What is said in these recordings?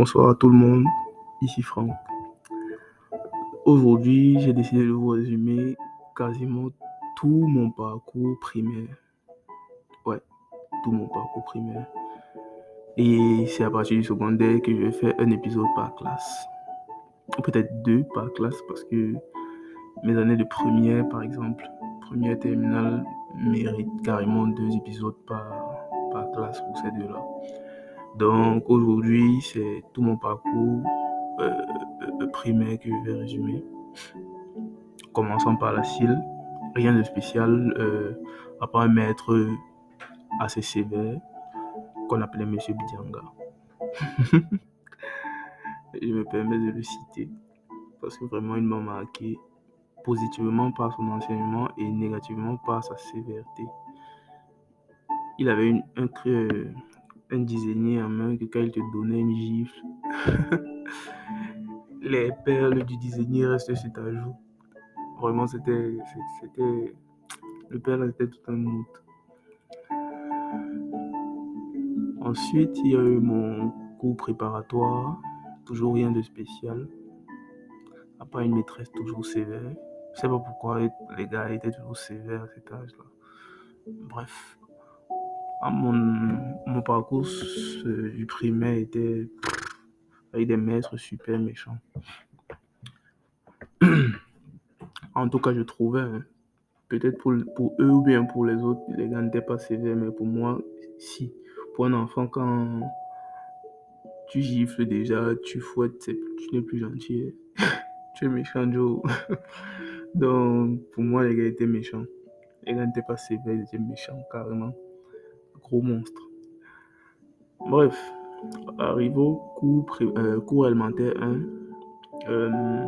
Bonsoir à tout le monde, ici Franck. Aujourd'hui, j'ai décidé de vous résumer quasiment tout mon parcours primaire. Ouais, tout mon parcours primaire. Et c'est à partir du secondaire que je vais faire un épisode par classe. Ou peut-être deux par classe parce que mes années de première, par exemple, première terminale, méritent carrément deux épisodes par, par classe pour ces deux-là. Donc aujourd'hui, c'est tout mon parcours euh, euh, primaire que je vais résumer. Commençons par la CIL. Rien de spécial, euh, à part un maître assez sévère qu'on appelait Monsieur Bidianga. je me permets de le citer parce que vraiment il m'a marqué positivement par son enseignement et négativement par sa sévérité. Il avait une, un, un dizainier en main que quand il te donnait une gifle, les perles du dizainier restent sur ta joue. Vraiment, c'était. c'était le père, c'était tout un mood. Ensuite, il y a eu mon cours préparatoire. Toujours rien de spécial. À part une maîtresse toujours sévère. Je sais pas pourquoi les gars étaient toujours sévères à cet âge-là. Bref. Mon, mon parcours du primaire était avec des maîtres super méchants. en tout cas, je trouvais, hein, peut-être pour, pour eux ou bien pour les autres, les gars n'étaient pas sévères, mais pour moi, si. Pour un enfant, quand tu gifles déjà, tu fouettes, tu n'es plus gentil. tu es méchant, Joe. Donc, pour moi, les gars étaient méchants. Les gars n'étaient pas sévères, ils étaient méchants, carrément. Monstre. Bref, arrive au cours, euh, cours élémentaire 1. Euh,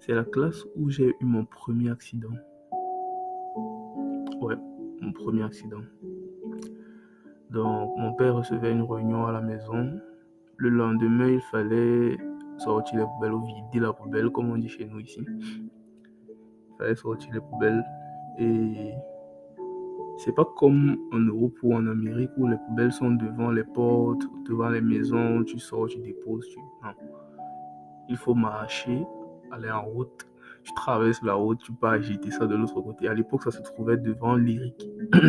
c'est la classe où j'ai eu mon premier accident. Ouais, mon premier accident. Donc, mon père recevait une réunion à la maison. Le lendemain, il fallait sortir les poubelles ou vider la poubelle, comme on dit chez nous ici. Il fallait sortir les poubelles. Et c'est pas comme en Europe ou en Amérique où les poubelles sont devant les portes, devant les maisons, tu sors, tu déposes. Tu... Non. Il faut marcher, aller en route. Tu traverses la route, tu peux agiter ça de l'autre côté. À l'époque, ça se trouvait devant l'Irique.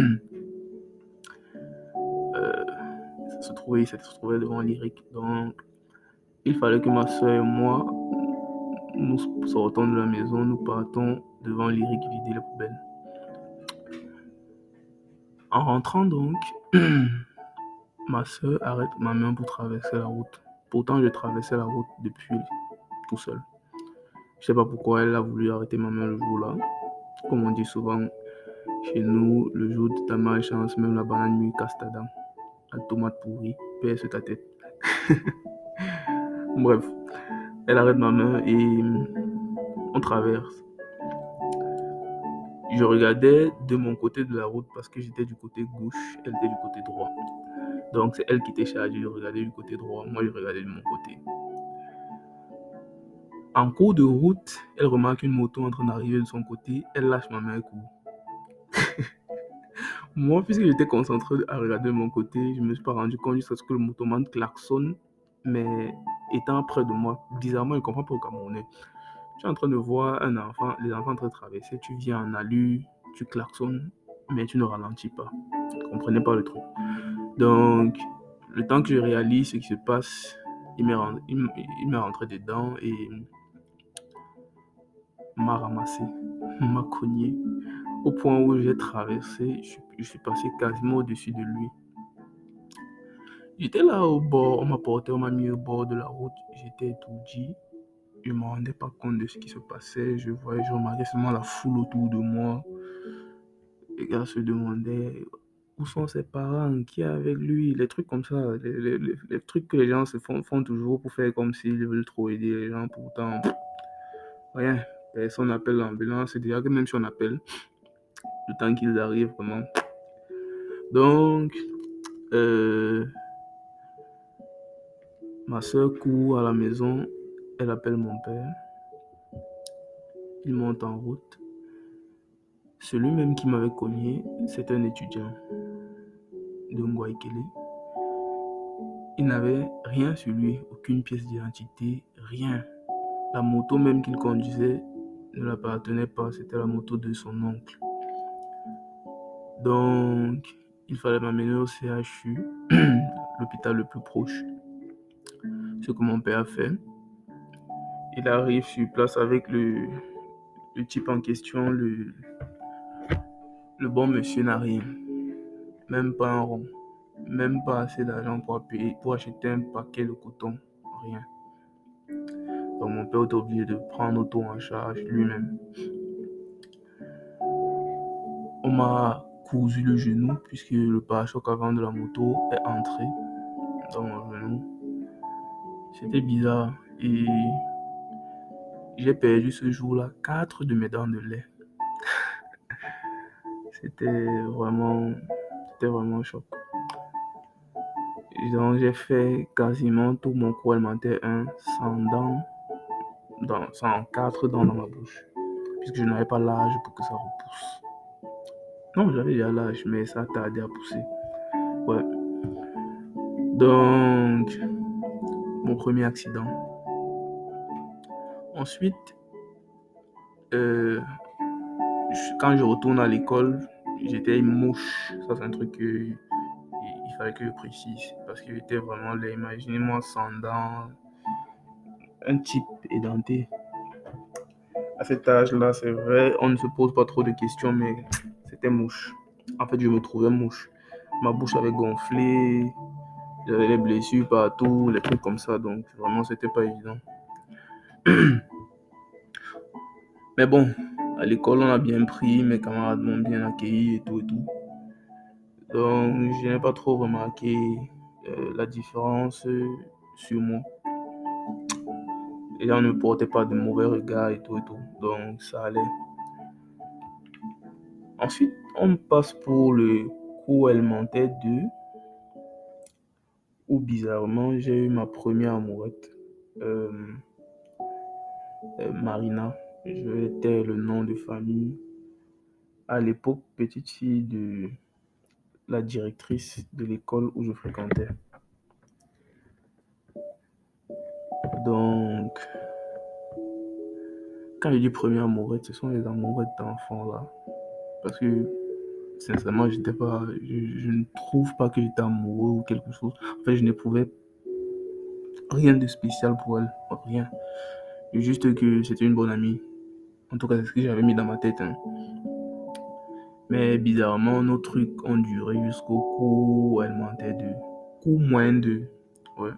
Euh, ça, se trouvait, ça se trouvait devant l'Irique. Donc, il fallait que ma soeur et moi, nous sortons de la maison, nous partons devant l'Irique vider les poubelles. En rentrant donc, ma soeur arrête ma main pour traverser la route. Pourtant, je traversais la route depuis tout seul. Je sais pas pourquoi elle a voulu arrêter ma main le jour-là. Comme on dit souvent chez nous, le jour de ta malchance, même la banane lui casse ta dent. La tomate pourrie, pèse ta tête. Bref, elle arrête ma main et on traverse. Je regardais de mon côté de la route parce que j'étais du côté gauche, elle était du côté droit. Donc c'est elle qui était chargée de regarder du côté droit, moi je regardais de mon côté. En cours de route, elle remarque une moto en train d'arriver de son côté, elle lâche ma main court. moi, puisque j'étais concentré à regarder de mon côté, je me suis pas rendu compte jusqu'à ce que le motoman klaxonne, mais étant près de moi, bizarrement, il comprend pas au Camerounais. Tu es en train de voir un enfant, les enfants en train de traverser, tu viens en allure, tu klaxonnes, mais tu ne ralentis pas. Vous comprenez pas le truc. Donc, le temps que je réalise ce qui se passe, il m'est rentré, dedans et m'a ramassé, m'a cogné, au point où j'ai traversé, je, je suis passé quasiment au-dessus de lui. J'étais là au bord, on m'a porté, on m'a mis au bord de la route, j'étais étourdi je ne me rendais pas compte de ce qui se passait. Je voyais, je remarquais seulement la foule autour de moi. Les gars se demandaient où sont ses parents, qui est avec lui, les trucs comme ça, les, les, trucs que les gens se font, font toujours pour faire comme s'ils veulent trop aider les gens. Pourtant, rien, personne n'appelle l'ambulance. C'est déjà que même si on appelle, le temps qu'ils arrivent, vraiment. Donc, euh, ma soeur court à la maison elle appelle mon père. Il monte en route. Celui même qui m'avait cogné, c'est un étudiant de Ngwaikele. il n'avait rien sur lui, aucune pièce d'identité, rien. La moto même qu'il conduisait ne l'appartenait pas, c'était la moto de son oncle. Donc, il fallait m'amener au CHU, l'hôpital le plus proche. Ce que mon père a fait. Il arrive sur place avec le, le type en question, le, le bon monsieur n'a rien. Même pas un rond. Même pas assez d'argent pour, pour acheter un paquet de coton. Rien. Donc mon père était obligé de prendre tout en charge lui-même. On m'a cousu le genou puisque le pare-choc avant de la moto est entré dans mon genou. C'était bizarre et j'ai perdu ce jour-là quatre de mes dents de lait. c'était vraiment, c'était vraiment choc. Donc j'ai fait quasiment tout mon cours alimentaire 1 sans dents, dans, sans quatre dents dans ma bouche, puisque je n'avais pas l'âge pour que ça repousse. Non, j'avais déjà l'âge, mais ça tardait à pousser. Ouais. Donc, mon premier accident. Ensuite, euh, quand je retourne à l'école, j'étais mouche. Ça, c'est un truc que il fallait que je précise. Parce que j'étais vraiment là. Imaginez-moi sans dents. Un type édenté. À cet âge-là, c'est vrai, on ne se pose pas trop de questions, mais c'était mouche. En fait, je me trouvais mouche. Ma bouche avait gonflé. J'avais des blessures partout, les trucs comme ça. Donc, vraiment, c'était pas évident. Mais bon, à l'école, on a bien pris, mes camarades m'ont bien accueilli et tout et tout. Donc, je n'ai pas trop remarqué euh, la différence sur moi. Les gens ne portaient pas de mauvais regards et tout et tout. Donc, ça allait. Ensuite, on passe pour le cours élémentaire 2 où bizarrement, j'ai eu ma première amourette. Euh, euh, Marina, je étais le nom de famille. À l'époque, petite fille de la directrice de l'école où je fréquentais. Donc, quand je dis première amourette, ce sont les amourettes d'enfants là. Parce que, sincèrement, j'étais pas, je, je, ne trouve pas que j'étais amoureux ou quelque chose. En fait, je n'éprouvais rien de spécial pour elle. Rien. Juste que c'était une bonne amie. En tout cas, c'est ce que j'avais mis dans ma tête. Hein. Mais bizarrement, nos trucs ont duré jusqu'au cours alimentaire de cours moins de. Ouais.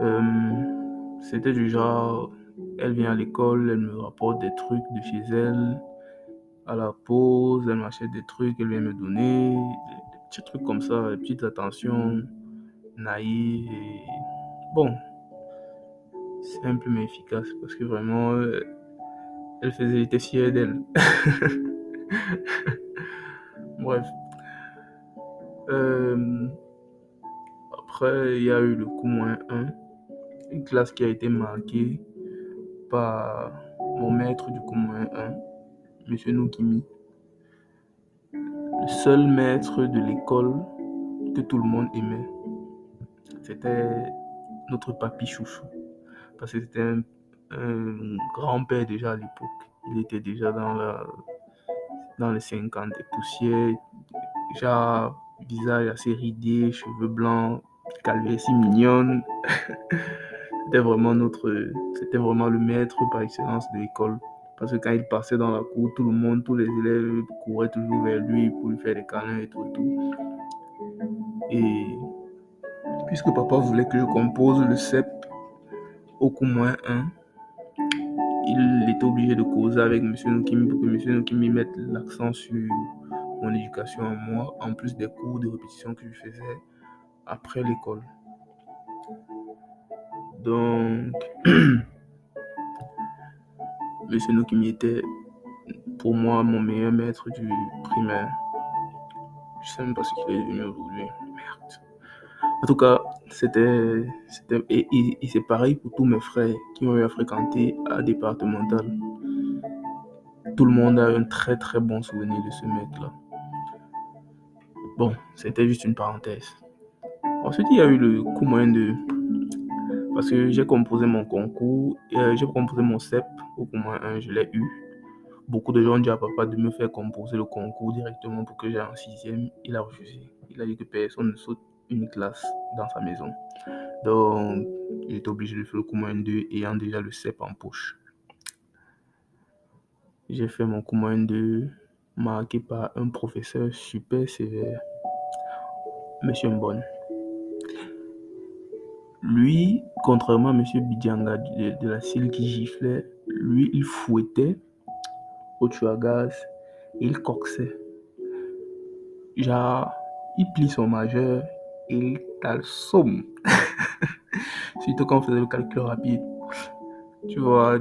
Euh, c'était du genre, elle vient à l'école, elle me rapporte des trucs de chez elle. À la pause, elle m'achète des trucs, elle vient me donner des, petits trucs comme ça, des petites attentions naïves. Bon, simple mais efficace parce que vraiment, euh, elle faisait, j'étais fier d'elle. Bref. Euh, après, il y a eu le coup moins 1, une classe qui a été marquée par mon maître du coup moins 1, Monsieur Noukimi. Le seul maître de l'école que tout le monde aimait. C'était notre papy chouchou. Parce que c'était un, grand-père déjà à l'époque. Il était déjà dans la dans les 50 des poussières, genre visage assez ridé, cheveux blancs, calvitie mignonne. c'était vraiment notre, c'était vraiment le maître par excellence de l'école. Parce que quand il passait dans la cour, tout le monde, tous les élèves couraient toujours vers lui pour lui faire des câlins et tout et tout. Et puisque papa voulait que je compose le CEP au moins 1, il était obligé de causer avec M. Nukimi pour que M. Nukimi mette l'accent sur mon éducation à moi, en plus des cours de répétition que je faisais après l'école. Donc, M. Nukimi était pour moi mon meilleur maître du primaire. Je sais même pas ce qu'il est devenu aujourd'hui. En tout cas, c'était, et, c'est pareil pour tous mes frères qui ont eu à fréquenter à départemental. Tout le monde a un très très bon souvenir de ce mec-là. Bon, c'était juste une parenthèse. Ensuite, il y a eu le coup moyen de... Parce que j'ai composé mon concours, euh, j'ai composé mon CEP au coup moyen 1, je l'ai eu. Beaucoup de gens ont dit à papa de me faire composer le concours directement pour que j'aille en sixième. Il a refusé. Il a dit que personne ne saute une classe dans sa maison. Donc, j'étais obligé de faire le moyen 2 ayant déjà le CEP en poche. J'ai fait mon moyen 2 marqué par un professeur super sévère, Monsieur Mbon. Lui, contrairement à Monsieur Bidjanga de, la Cile qui giflait, lui, il fouettait au tuyau à gaz il coxait. Genre, il plie son majeur il somme. Surtout quand on faisait le calcul rapide. Tu vois,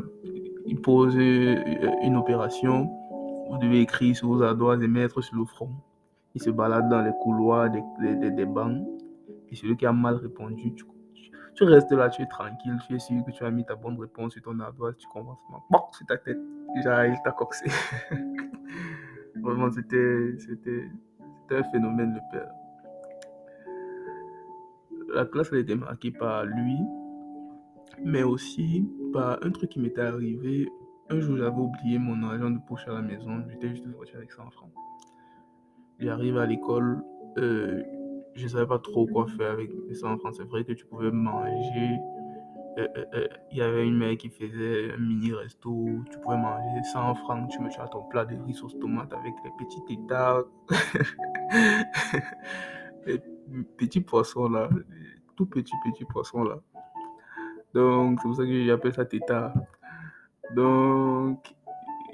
il pose une opération, vous devez écrire sur vos ardoises et mettre sur le front. Il se balade dans les couloirs des, des, des bancs. Et celui qui a mal répondu, tu, restes là, tu es tranquille, tu es sûr que tu as mis ta bonne réponse sur ton ardoise, tu commences à sur ta tête. Déjà, il t'a coxé. Vraiment, c'était un phénomène, le père. La classe, elle était marquée par lui, mais aussi par un truc qui m'était arrivé. Un jour, j'avais oublié mon argent de poche à la maison. J'étais juste sorti avec 100 francs. J'arrive à l'école. Euh, je ne savais pas trop quoi faire avec les 100 francs. C'est vrai que tu pouvais manger. Euh, euh, il y avait une mère qui faisait un mini resto. Tu pouvais manger 100 francs. Tu me à ton plat de riz sauce tomate avec les petits états. petits poissons là. Tout petits, petits poissons là. Donc, c'est pour ça que j'appelle ça tétard. Donc,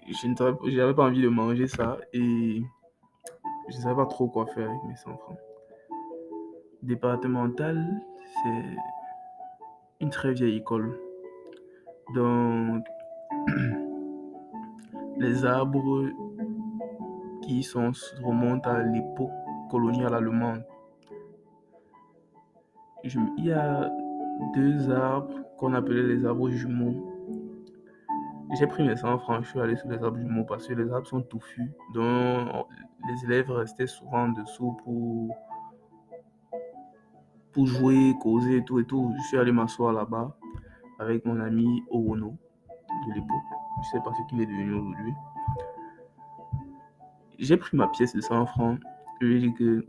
je n'avais pas envie de manger ça et je ne savais pas trop quoi faire avec mes 100 francs. Départemental, c'est une très vieille école. Donc, les arbres qui sont, remontent à l'époque coloniale allemande. Il y a deux arbres qu'on appelait les arbres jumeaux. J'ai pris mes 100 francs, je suis allé sur les arbres jumeaux parce que les arbres sont touffus. Donc, les élèves restaient souvent dessous pour, pour jouer, causer et tout et tout. Je suis allé m'asseoir là-bas avec mon ami Owono de l'époque. Je sais pas ce qu'il est devenu aujourd'hui. J'ai pris ma pièce de 100 francs. Je lui ai dit que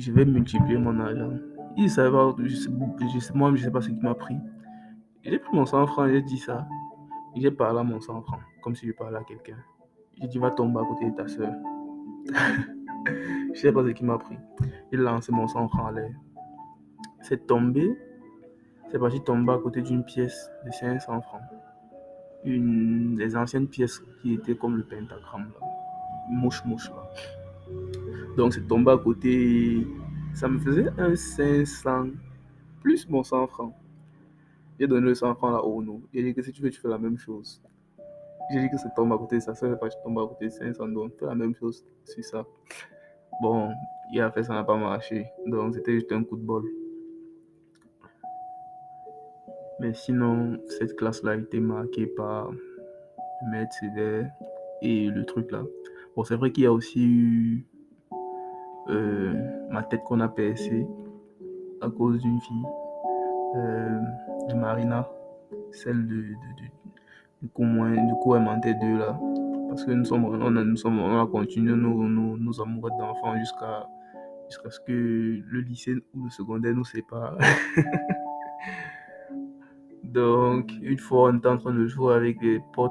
je vais multiplier mon argent. Il savait pas, je sais, moi, je sais pas ce qu'il m'a pris. J'ai pris mon 100 francs, j'ai dit ça. J'ai parlé à mon 100 francs, comme si je parlais à quelqu'un. J'ai dit, va tomber à côté de ta soeur. je sais pas ce qu'il m'a pris. Il a lancé mon 100 francs à l'air. C'est tombé. C'est parti tomber à côté d'une pièce de 500 francs. Une des anciennes pièces qui étaient comme le pentagramme. Là. Mouche, mouche. Là. Donc c'est tombé à côté. Ça me faisait un 500 plus mon 100 francs. J'ai donné le 100 francs là au. J'ai dit que si tu veux, tu fais la même chose. J'ai dit que ça tombe à côté ça, fait pas tu tombes à côté de 500, donc fais la même chose sur ça. Bon, il a fait ça n'a pas marché, donc c'était juste un coup de bol. Mais sinon, cette classe-là a été marquée par le maître et le truc là. Bon, c'est vrai qu'il y a aussi eu euh, ma tête qu'on a percée à cause d'une fille, euh, de Marina, celle de, du coup, moins, du coup, elle mentait d'eux là. Parce que nous sommes, on a, nous sommes, on a continué nos, nos, nos amoureux d'enfants jusqu'à ce que le lycée ou le secondaire nous sépare. Donc, une fois, on était en train de jouer avec des potes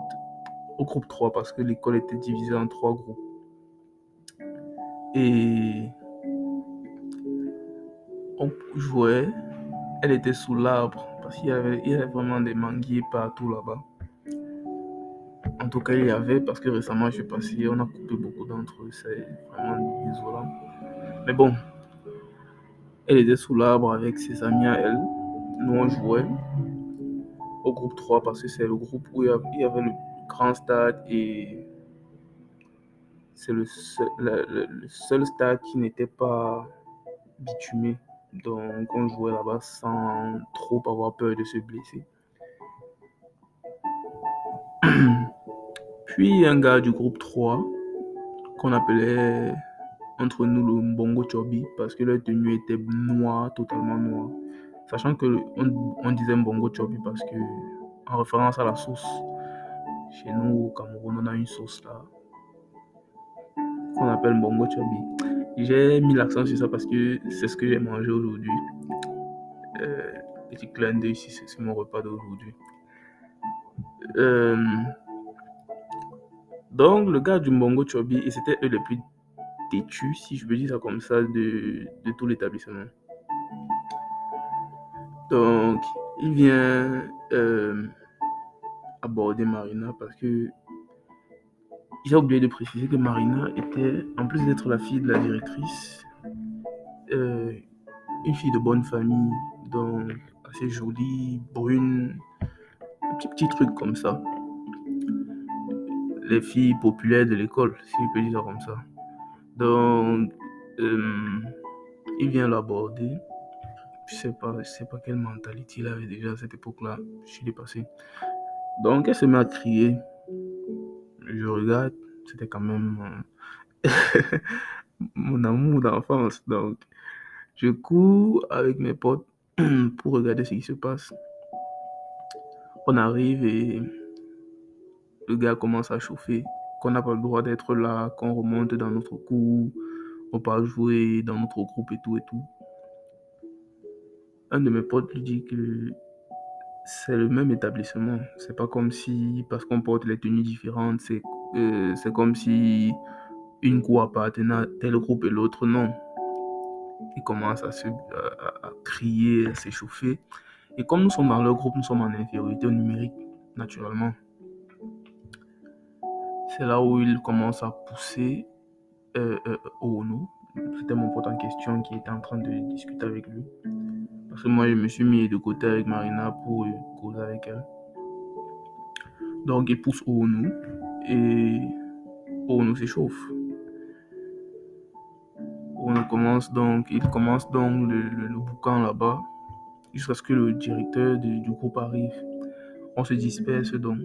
au groupe 3 parce que l'école était divisée en trois groupes. Et on jouait, elle était sous l'arbre parce qu'il y avait, vraiment des manguiers partout là-bas. En tout cas, il y avait parce que récemment je suis passé, on a coupé beaucoup d'entre eux, c'est vraiment désolant. Mais bon, elle était sous l'arbre avec ses amis à elle. Nous on jouait au groupe 3 parce que c'est le groupe où il y avait le grand stade et c'est le seul, stade qui n'était pas bitumé. Donc on jouait là-bas sans trop avoir peur de se blesser. Puis un gars du groupe 3 qu'on appelait entre nous le Mbongo Chobi parce que leur tenue était noire, totalement noire. Sachant que on disait Mbongo Chobi parce que, en référence à la sauce, chez nous au Cameroun, on a une sauce là qu'on appelle Mbongo Chobi. J'ai mis l'accent sur ça parce que c'est ce que j'ai mangé aujourd'hui. Euh, petit clin d'œil ici, c'est mon repas d'aujourd'hui. Euh, donc, le gars du Mbongo Chobi, et c'était eux les plus têtus, si je peux dire ça comme ça, de, de tout l'établissement. Donc, il vient euh, aborder Marina parce que j'ai oublié de préciser que Marina était, en plus d'être la fille de la directrice, euh, une fille de bonne famille, donc assez jolie, brune, un petit, petit truc comme ça. Les filles populaires de l'école, si je peux dire ça comme ça. Donc, euh, il vient l'aborder. Je sais sais pas quelle mentalité il avait déjà à cette époque-là. Je suis dépassé. Donc, elle se met à crier. Je regarde, c'était quand même euh, mon amour d'enfance. Donc, je cours avec mes potes pour regarder ce qui se passe. On arrive et le gars commence à chauffer, qu'on n'a pas le droit d'être là, qu'on remonte dans notre cours, on part jouer dans notre groupe et tout et tout. Un de mes potes lui dit que c'est le même établissement. C'est pas comme si, parce qu'on porte les tenues différentes, c'est euh, comme si une cour appartenait à tel groupe et l'autre non. Il commence à, se, à, crier, à s'échauffer. Et comme nous sommes dans leur groupe, nous sommes en infériorité numérique, naturellement. C'est là où il commence à pousser euh, euh, Ono. C'était mon pote en question qui était en train de discuter avec lui. Parce que moi, je me suis mis de côté avec Marina pour euh, causer avec elle. Donc, il pousse Ono et Ono s'échauffe. Ono commence donc, il commence donc le, le, boucan là-bas jusqu'à ce que le directeur du, groupe arrive. On se disperse donc.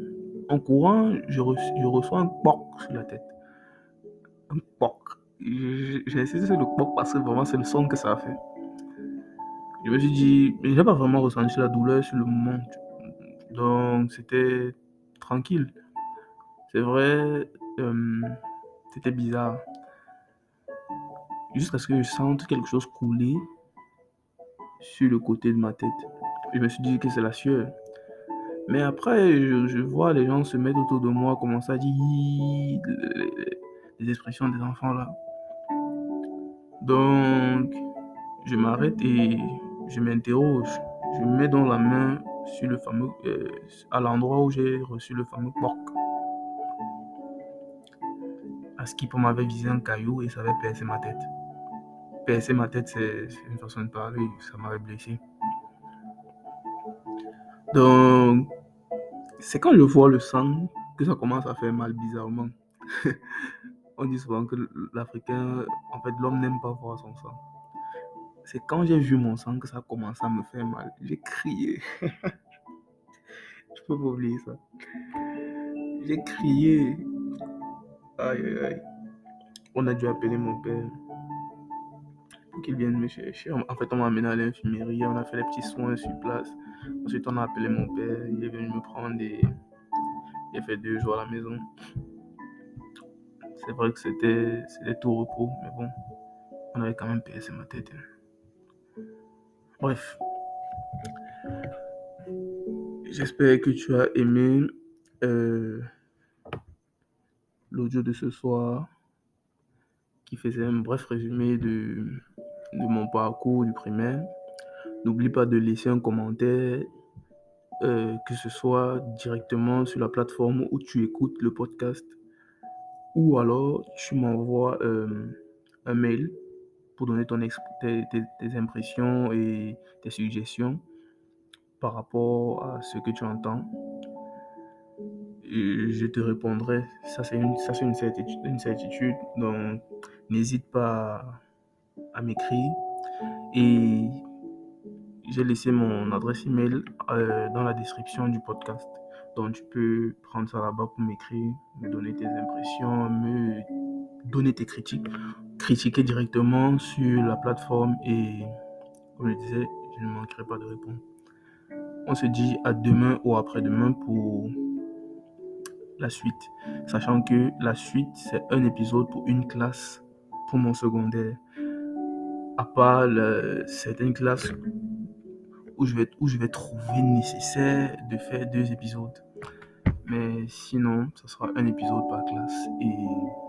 En courant, je, je reçois un poc sur la tête. Un poc. J'ai essayé de le poc parce que vraiment c'est le son que ça a fait. Je me suis dit, j'ai pas vraiment ressenti la douleur sur le moment. Donc c'était tranquille. C'est vrai, euh, c'était bizarre. Jusqu'à ce que je sente quelque chose couler sur le côté de ma tête. Je me suis dit que c'est la sueur. Mais après, je, vois les gens se mettre autour de moi, commencer à dire les expressions des enfants là. Donc, je m'arrête et je m'interroge. Je mets donc la main sur le fameux, euh, à l'endroit où j'ai reçu le fameux porc. Askip m'avait visé un caillou et ça avait percé ma tête. Percer ma tête, c'est une façon de parler, ça m'avait blessé. Donc, c'est quand je vois le sang que ça commence à faire mal bizarrement. On dit souvent que l'Africain, en fait, l'homme n'aime pas voir son sang. C'est quand j'ai vu mon sang que ça a commencé à me faire mal. J'ai crié. je peux pas oublier ça. J'ai crié. Aïe, aïe, aïe. On a dû appeler mon père pour qu'il vienne me chercher. En fait, on m'a amené à l'infirmerie, on a fait les petits soins sur place. Ensuite, on a appelé mon père, il est venu me prendre et il a fait deux jours à la maison. C'est vrai que c'était, c'était tout repos, mais bon, on avait quand même percé ma tête. Bref. J'espère que tu as aimé euh, l'audio de ce soir qui faisait un bref résumé de, mon parcours du primaire. N'oublie pas de laisser un commentaire, euh, que ce soit directement sur la plateforme où tu écoutes le podcast, ou alors tu m'envoies euh, un mail pour donner ton tes, tes, impressions et tes suggestions par rapport à ce que tu entends. Je te répondrai. Ça, c'est une, une certitude, une certitude. Donc, n'hésite pas à, à m'écrire. Et j'ai laissé mon adresse email euh, dans la description du podcast. Donc tu peux prendre ça là-bas pour m'écrire, me donner tes impressions, me donner tes critiques critiquer directement sur la plateforme et, comme je disais, je ne manquerai pas de répondre. On se dit à demain ou après-demain pour la suite, sachant que la suite, c'est un épisode pour une classe pour mon secondaire. À part certaines classes où je, vais, où je vais trouver nécessaire de faire deux épisodes. Mais sinon, ce sera un épisode par classe. Et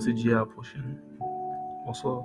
on se dit à la prochaine. Bonsoir.